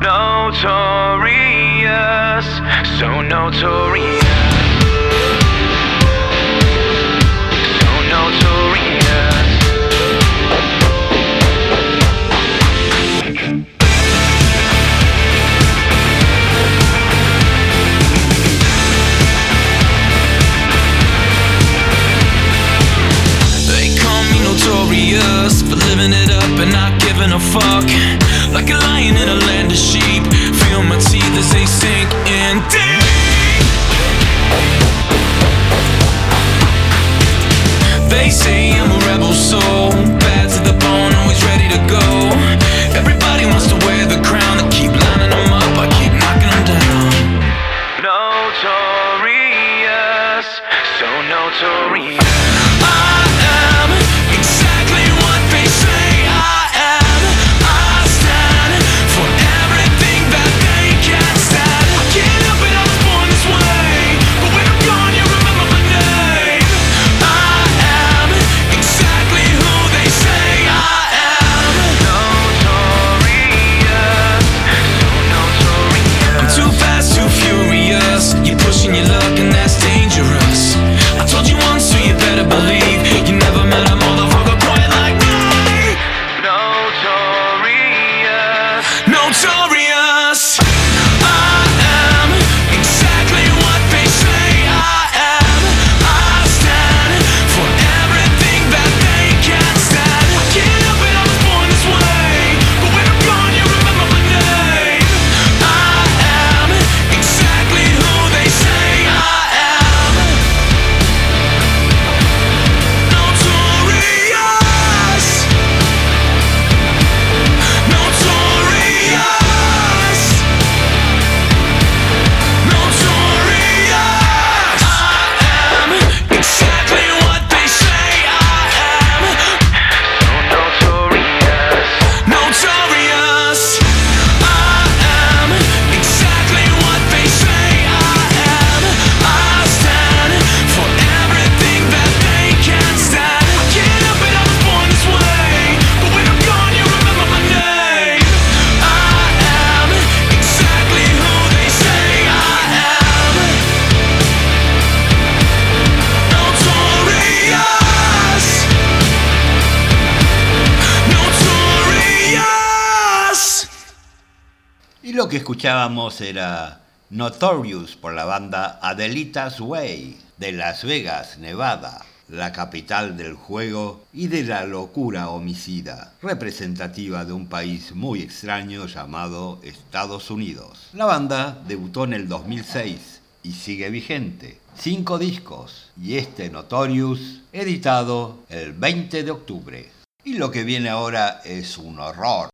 notorious, so notorious. So notorious. They call me notorious for living it up and not giving a fuck, like a lion in a she que escuchábamos era Notorious por la banda Adelita's Way de Las Vegas, Nevada, la capital del juego y de la locura homicida, representativa de un país muy extraño llamado Estados Unidos. La banda debutó en el 2006 y sigue vigente. Cinco discos y este Notorious editado el 20 de octubre. Y lo que viene ahora es un horror.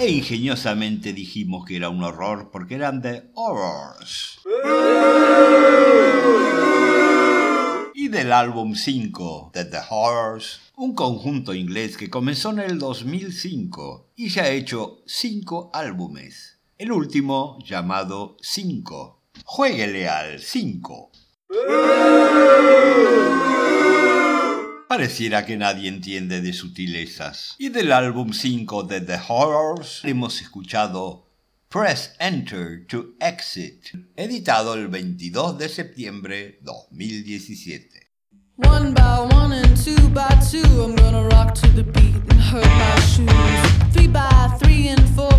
E ingeniosamente dijimos que era un horror porque eran de Horrors. Y del álbum 5 de The Horrors, un conjunto inglés que comenzó en el 2005 y ya ha hecho 5 álbumes. El último llamado 5. Jueguele al 5. Pareciera que nadie entiende de sutilezas. Y del álbum 5 de The Horrors hemos escuchado Press Enter to Exit, editado el 22 de septiembre 2017. One by one and two by two, I'm gonna rock to the beat and hurt my shoes. Three by three and four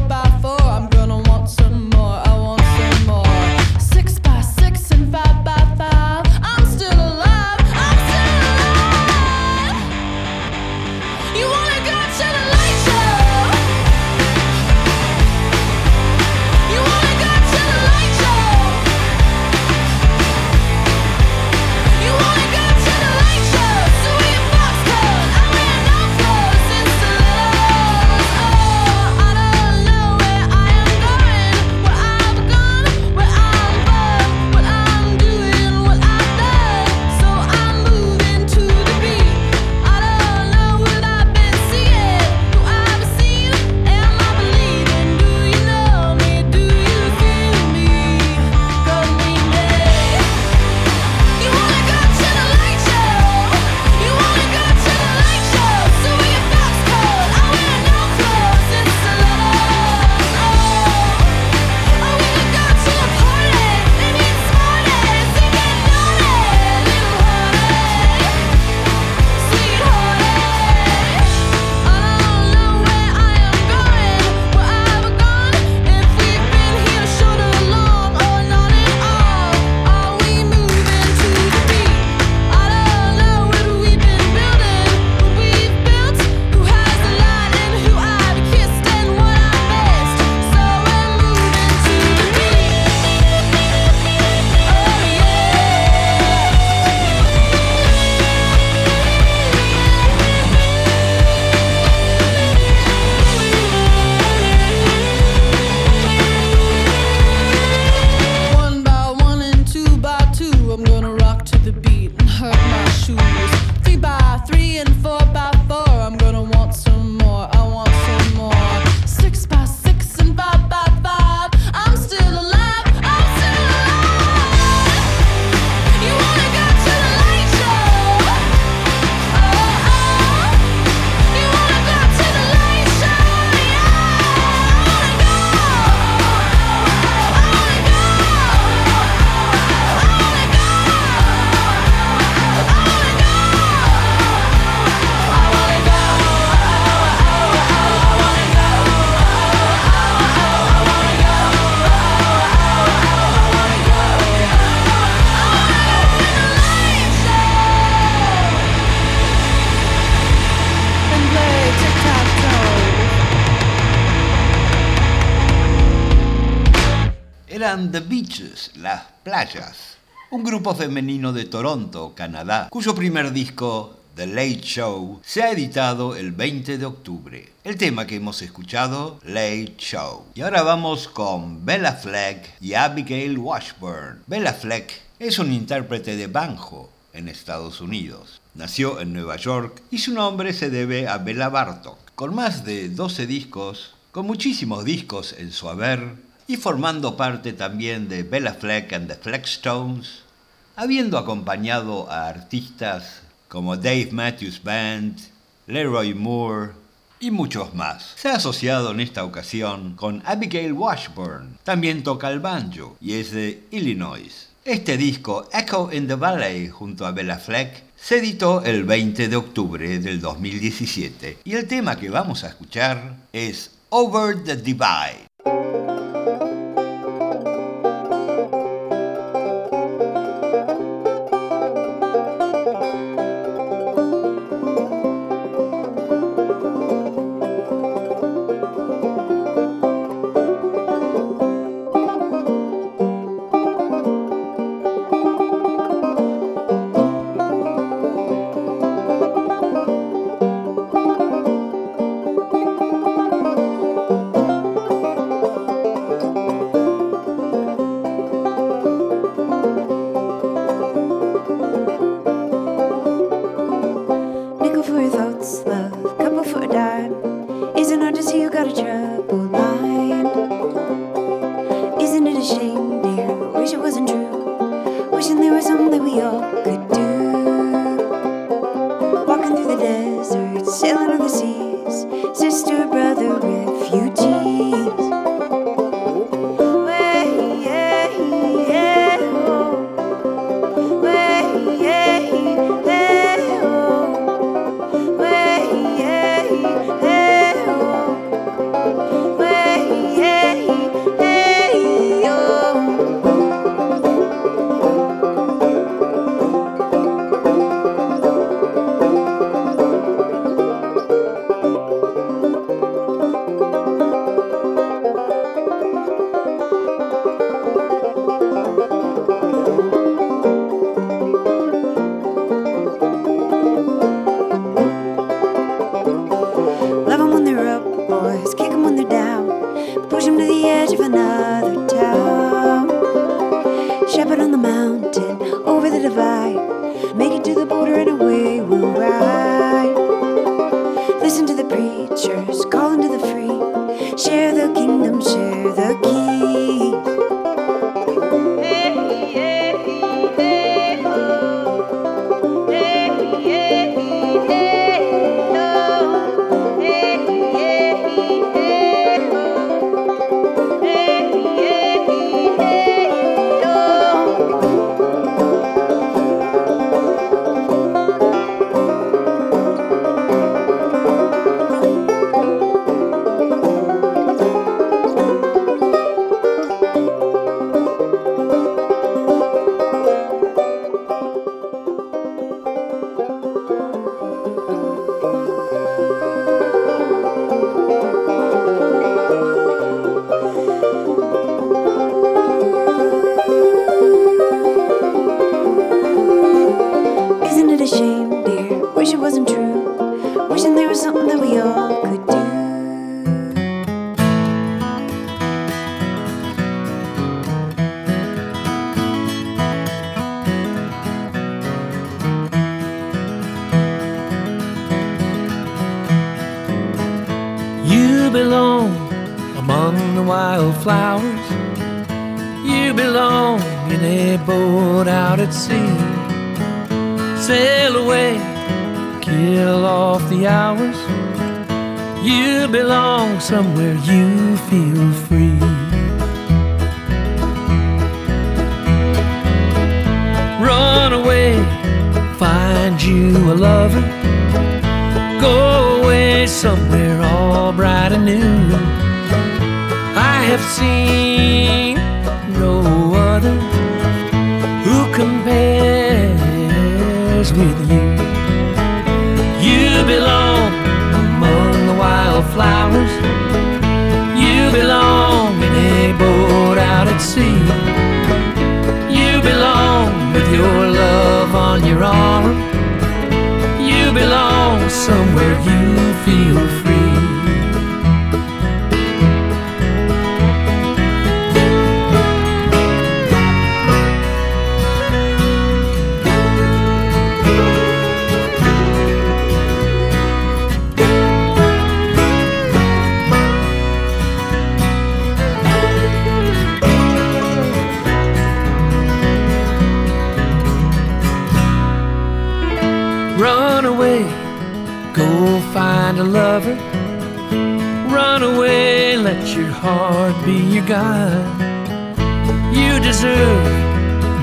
The Beaches, las playas, un grupo femenino de Toronto, Canadá, cuyo primer disco, The Late Show, se ha editado el 20 de octubre. El tema que hemos escuchado, Late Show. Y ahora vamos con Bella Fleck y Abigail Washburn. Bella Fleck es un intérprete de banjo en Estados Unidos. Nació en Nueva York y su nombre se debe a Bella Bartok. Con más de 12 discos, con muchísimos discos en su haber y formando parte también de Bella Fleck and the Fleckstones, habiendo acompañado a artistas como Dave Matthews Band, Leroy Moore y muchos más. Se ha asociado en esta ocasión con Abigail Washburn, también toca el banjo y es de Illinois. Este disco, Echo in the Valley, junto a Bella Fleck, se editó el 20 de octubre del 2017 y el tema que vamos a escuchar es Over the Divide. shepherd on the mountain, over the divide. You belong somewhere you feel free. Run away, find you a lover. Go away somewhere all bright and new. I have seen see. You belong with your love on your arm. You belong somewhere you feel free. you got. You deserve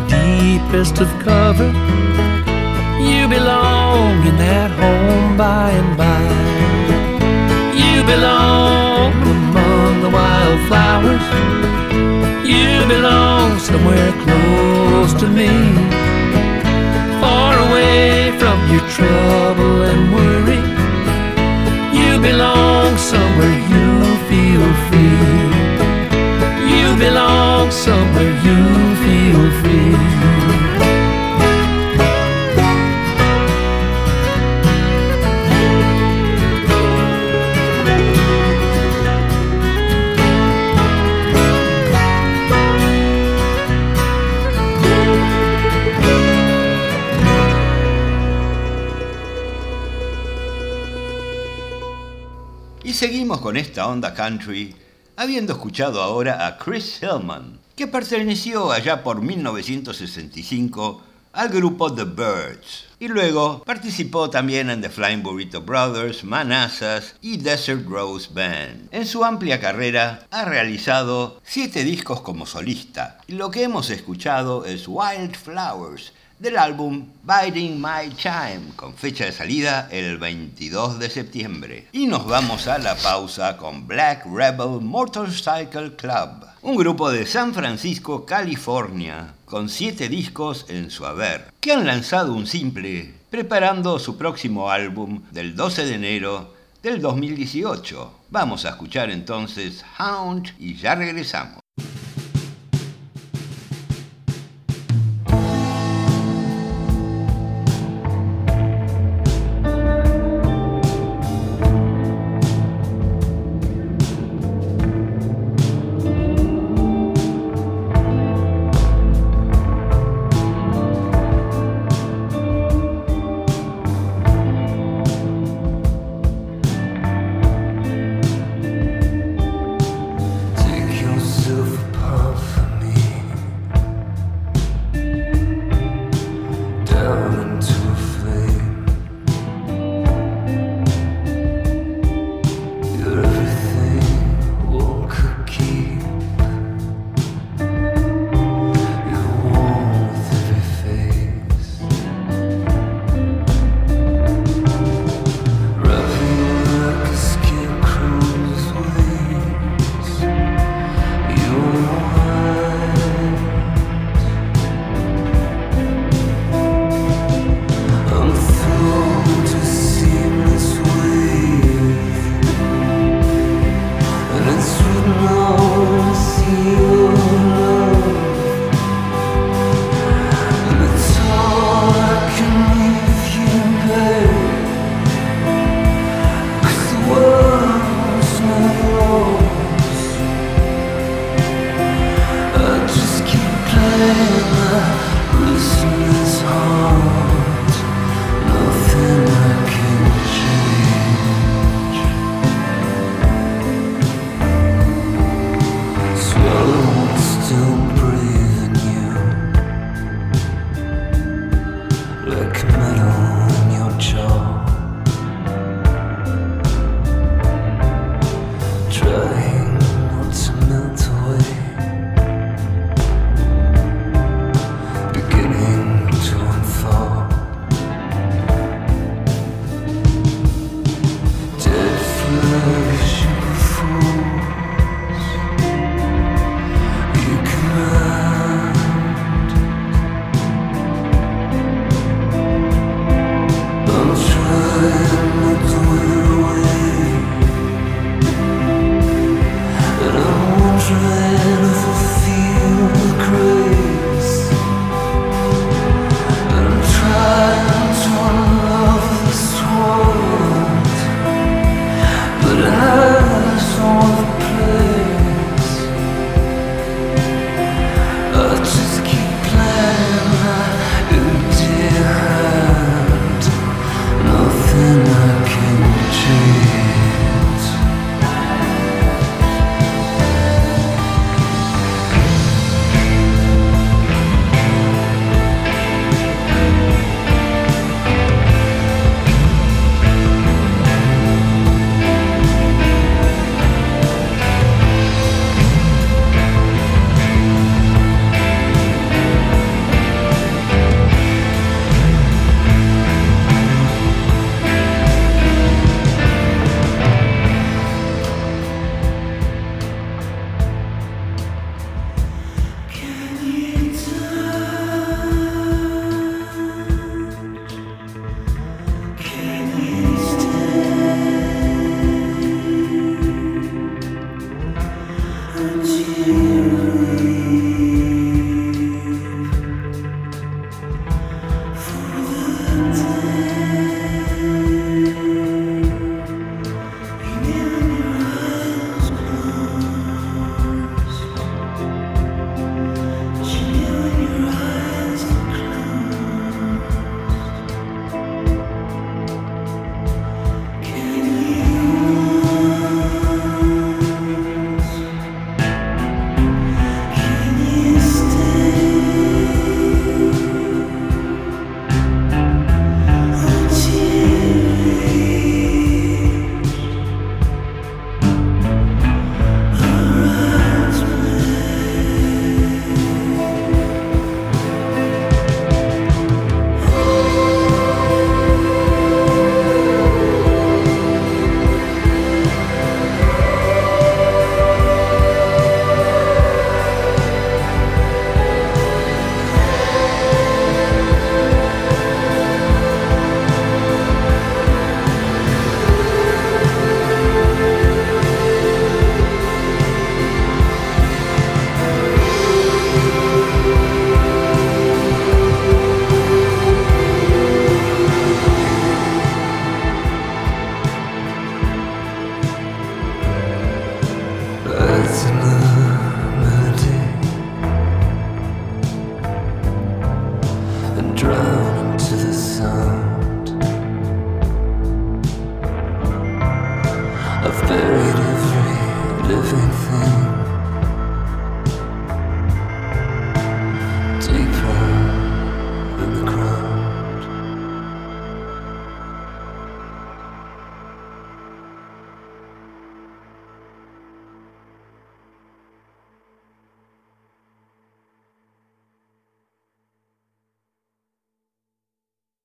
deepest of cover. You belong in that home by and by. You belong among the wildflowers. You belong somewhere close to me, far away from your trouble. Down the Country, habiendo escuchado ahora a Chris Hillman, que perteneció allá por 1965 al grupo The Birds. Y luego participó también en The Flying Burrito Brothers, Manassas y Desert Rose Band. En su amplia carrera ha realizado siete discos como solista. Y lo que hemos escuchado es Wild Flowers, del álbum Biding My Time, con fecha de salida el 22 de septiembre. Y nos vamos a la pausa con Black Rebel Motorcycle Club, un grupo de San Francisco, California, con siete discos en su haber, que han lanzado un simple, preparando su próximo álbum del 12 de enero del 2018. Vamos a escuchar entonces Hound y ya regresamos.